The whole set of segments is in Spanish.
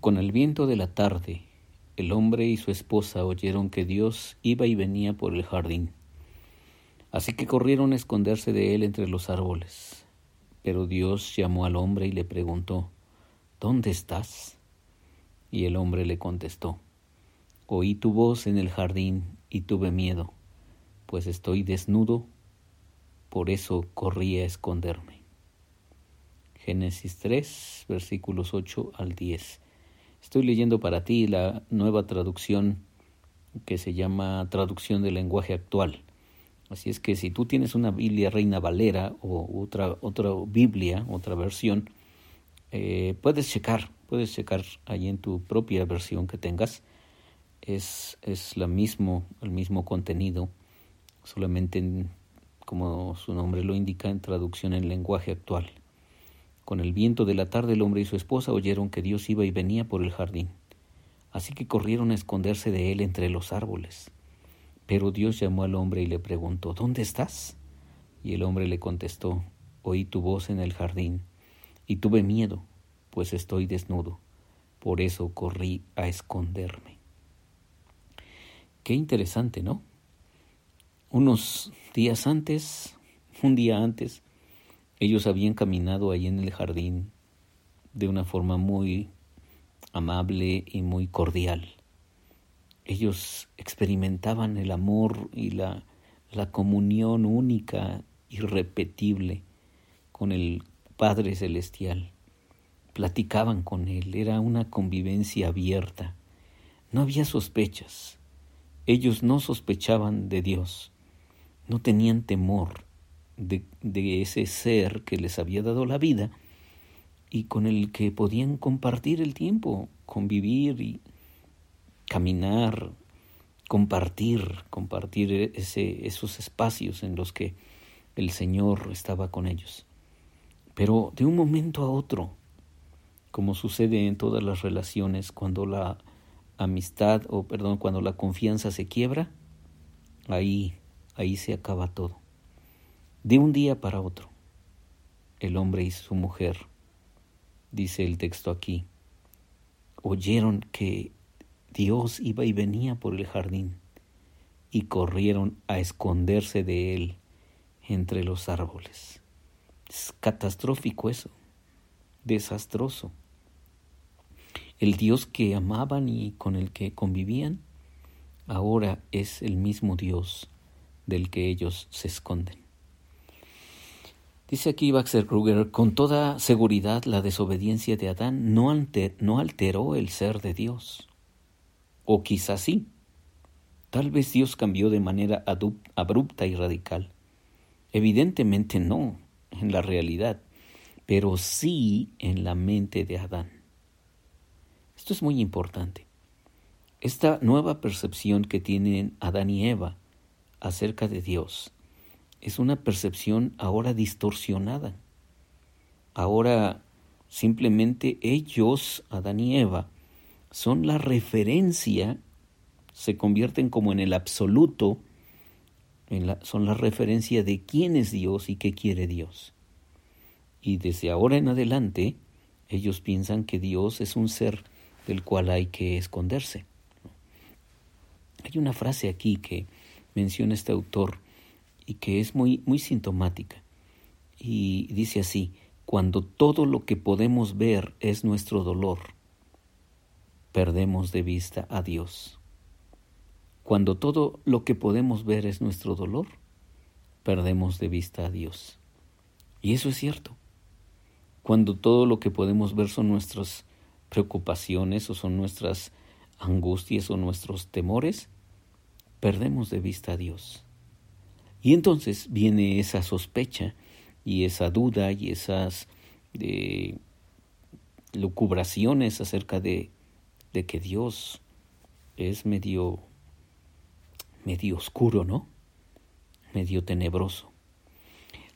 Con el viento de la tarde, el hombre y su esposa oyeron que Dios iba y venía por el jardín. Así que corrieron a esconderse de él entre los árboles. Pero Dios llamó al hombre y le preguntó, ¿Dónde estás? Y el hombre le contestó, Oí tu voz en el jardín y tuve miedo, pues estoy desnudo, por eso corrí a esconderme. Génesis 3, versículos 8 al 10. Estoy leyendo para ti la nueva traducción que se llama traducción del lenguaje actual. Así es que si tú tienes una Biblia Reina Valera o otra, otra Biblia, otra versión, eh, puedes checar, puedes checar ahí en tu propia versión que tengas. Es, es mismo, el mismo contenido, solamente como su nombre lo indica, en traducción en lenguaje actual. Con el viento de la tarde el hombre y su esposa oyeron que Dios iba y venía por el jardín. Así que corrieron a esconderse de él entre los árboles. Pero Dios llamó al hombre y le preguntó, ¿Dónde estás? Y el hombre le contestó, Oí tu voz en el jardín, y tuve miedo, pues estoy desnudo. Por eso corrí a esconderme. Qué interesante, ¿no? Unos días antes, un día antes, ellos habían caminado ahí en el jardín de una forma muy amable y muy cordial. Ellos experimentaban el amor y la, la comunión única, irrepetible con el Padre Celestial. Platicaban con Él, era una convivencia abierta. No había sospechas. Ellos no sospechaban de Dios, no tenían temor, de, ese ser que les había dado la vida y con el que podían compartir el tiempo, convivir y caminar, compartir, compartir ese, esos espacios en los que el Señor estaba con ellos. Pero de un momento a otro, como sucede en todas las relaciones, cuando la amistad o perdón, cuando la confianza se quiebra, ahí ahí se acaba todo. De un día para otro, el hombre y su mujer, dice el texto aquí, oyeron que Dios iba y venía por el jardín y corrieron a esconderse de él entre los árboles. Es catastrófico eso, desastroso. El Dios que amaban y con el que convivían, ahora es el mismo Dios del que ellos se esconden. Dice aquí Baxter Kruger, con toda seguridad la desobediencia de Adán no, no alteró el ser de Dios. O quizás sí. Tal vez Dios cambió de manera abrupta y radical. Evidentemente no en la realidad, pero sí en la mente de Adán. Esto es muy importante. Esta nueva percepción que tienen Adán y Eva acerca de Dios es una percepción ahora distorsionada. Ahora simplemente ellos, Adán y Eva, son la referencia, se convierten como en el absoluto, son la referencia de quién es Dios y qué quiere Dios. Y desde ahora en adelante, ellos piensan que Dios es un ser del cual hay que esconderse. Hay una frase aquí que menciona este autor y que es muy, muy sintomática. Y dice así, cuando todo lo que podemos ver es nuestro dolor, perdemos de vista a Dios. Cuando todo lo que podemos ver es nuestro dolor, perdemos de vista a Dios. Y eso es cierto. Cuando todo lo que podemos ver son nuestras preocupaciones o son nuestras angustias o nuestros temores, perdemos de vista a Dios. Y entonces viene esa sospecha y esa duda y esas de lucubraciones acerca de, de que Dios es medio, medio oscuro, ¿no? Medio tenebroso.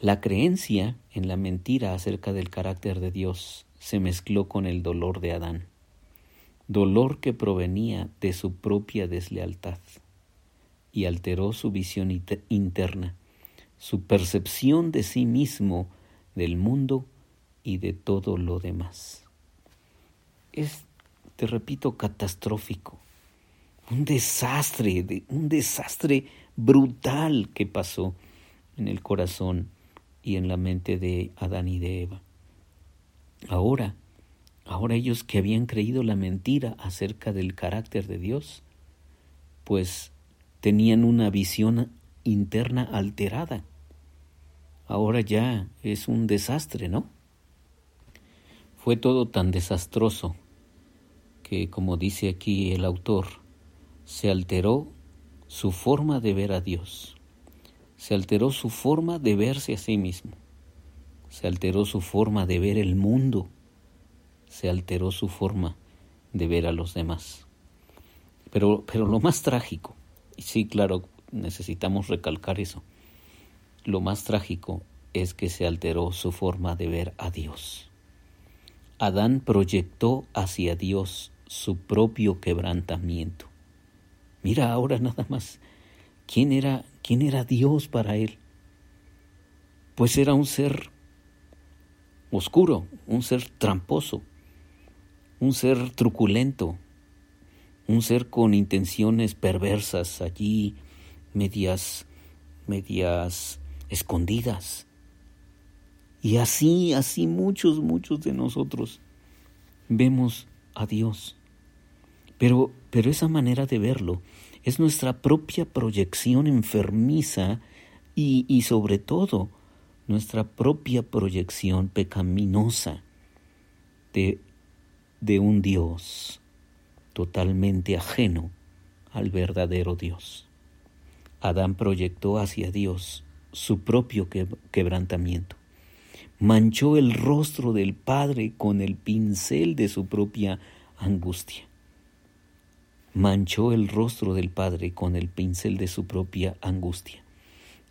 La creencia en la mentira acerca del carácter de Dios se mezcló con el dolor de Adán, dolor que provenía de su propia deslealtad y alteró su visión interna, su percepción de sí mismo, del mundo y de todo lo demás. Es te repito, catastrófico. Un desastre, un desastre brutal que pasó en el corazón y en la mente de Adán y de Eva. Ahora, ahora ellos que habían creído la mentira acerca del carácter de Dios, pues tenían una visión interna alterada. Ahora ya es un desastre, ¿no? Fue todo tan desastroso que, como dice aquí el autor, se alteró su forma de ver a Dios, se alteró su forma de verse a sí mismo, se alteró su forma de ver el mundo, se alteró su forma de ver a los demás. Pero, pero lo más trágico, sí, claro, necesitamos recalcar eso, lo más trágico es que se alteró su forma de ver a Dios. Adán proyectó hacia Dios su propio quebrantamiento. Mira ahora nada más quién era quién era Dios para él. Pues era un ser oscuro, un ser tramposo, un ser truculento, un ser con intenciones perversas allí, medias, medias escondidas. Y así, así muchos, muchos de nosotros vemos a Dios. Pero, pero esa manera de verlo es nuestra propia proyección enfermiza y, y sobre todo nuestra propia proyección pecaminosa de, de un Dios totalmente ajeno al verdadero Dios. Adán proyectó hacia Dios su propio quebrantamiento manchó el rostro del Padre con el pincel de su propia angustia. Manchó el rostro del Padre con el pincel de su propia angustia.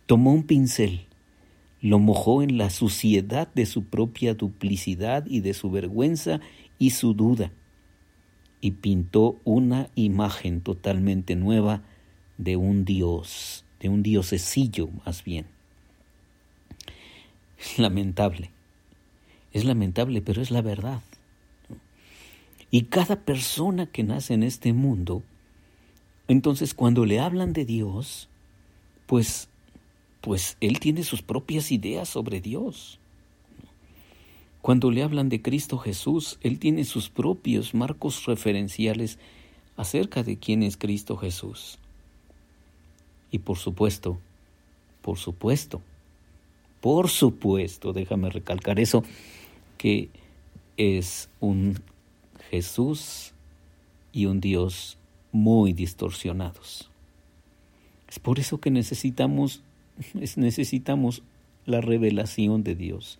Tomó un pincel, lo mojó en la suciedad de su propia duplicidad y de su vergüenza y su duda, y pintó una imagen totalmente nueva de un Dios, de un diosesillo más bien es lamentable. Es lamentable, pero es la verdad. Y cada persona que nace en este mundo, entonces cuando le hablan de Dios, pues pues él tiene sus propias ideas sobre Dios. Cuando le hablan de Cristo Jesús, él tiene sus propios marcos referenciales acerca de quién es Cristo Jesús. Y por supuesto, por supuesto, por supuesto, déjame recalcar eso, que es un Jesús y un Dios muy distorsionados. Es por eso que necesitamos, necesitamos la revelación de Dios.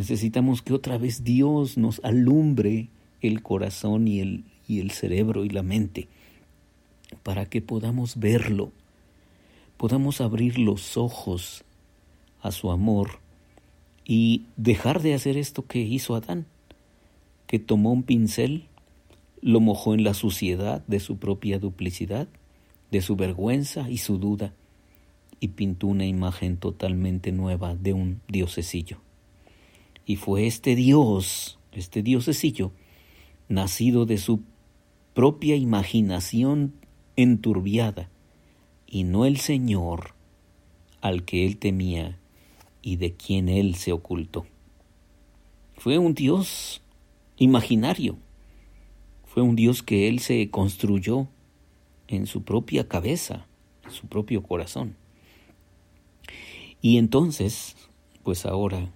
Necesitamos que otra vez Dios nos alumbre el corazón y el, y el cerebro y la mente para que podamos verlo, podamos abrir los ojos a su amor y dejar de hacer esto que hizo Adán, que tomó un pincel, lo mojó en la suciedad de su propia duplicidad, de su vergüenza y su duda, y pintó una imagen totalmente nueva de un diosesillo. Y fue este Dios, este diosesillo, nacido de su propia imaginación enturbiada, y no el Señor al que él temía y de quien él se ocultó. Fue un Dios imaginario, fue un Dios que él se construyó en su propia cabeza, en su propio corazón. Y entonces, pues ahora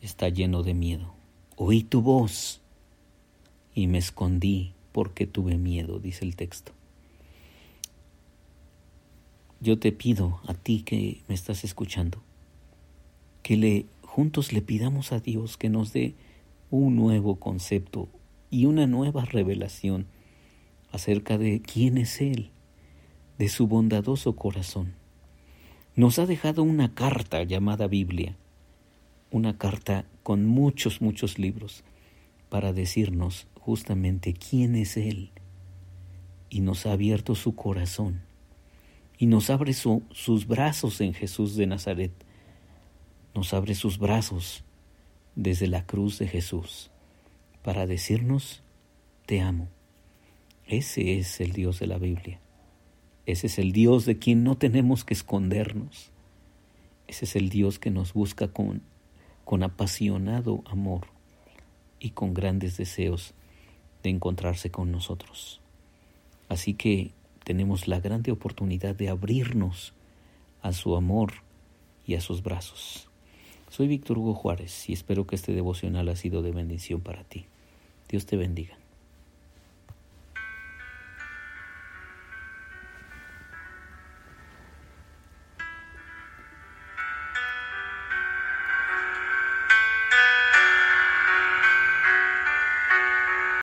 está lleno de miedo. Oí tu voz y me escondí porque tuve miedo, dice el texto. Yo te pido a ti que me estás escuchando, que le juntos le pidamos a Dios que nos dé un nuevo concepto y una nueva revelación acerca de quién es Él, de su bondadoso corazón. Nos ha dejado una carta llamada Biblia, una carta con muchos, muchos libros, para decirnos justamente quién es Él. Y nos ha abierto su corazón y nos abre sus brazos en Jesús de Nazaret nos abre sus brazos desde la cruz de Jesús para decirnos, te amo. Ese es el Dios de la Biblia. Ese es el Dios de quien no tenemos que escondernos. Ese es el Dios que nos busca con, con apasionado amor y con grandes deseos de encontrarse con nosotros. Así que tenemos la grande oportunidad de abrirnos a su amor y a sus brazos. Soy Víctor Hugo Juárez y espero que este devocional ha sido de bendición para ti. Dios te bendiga.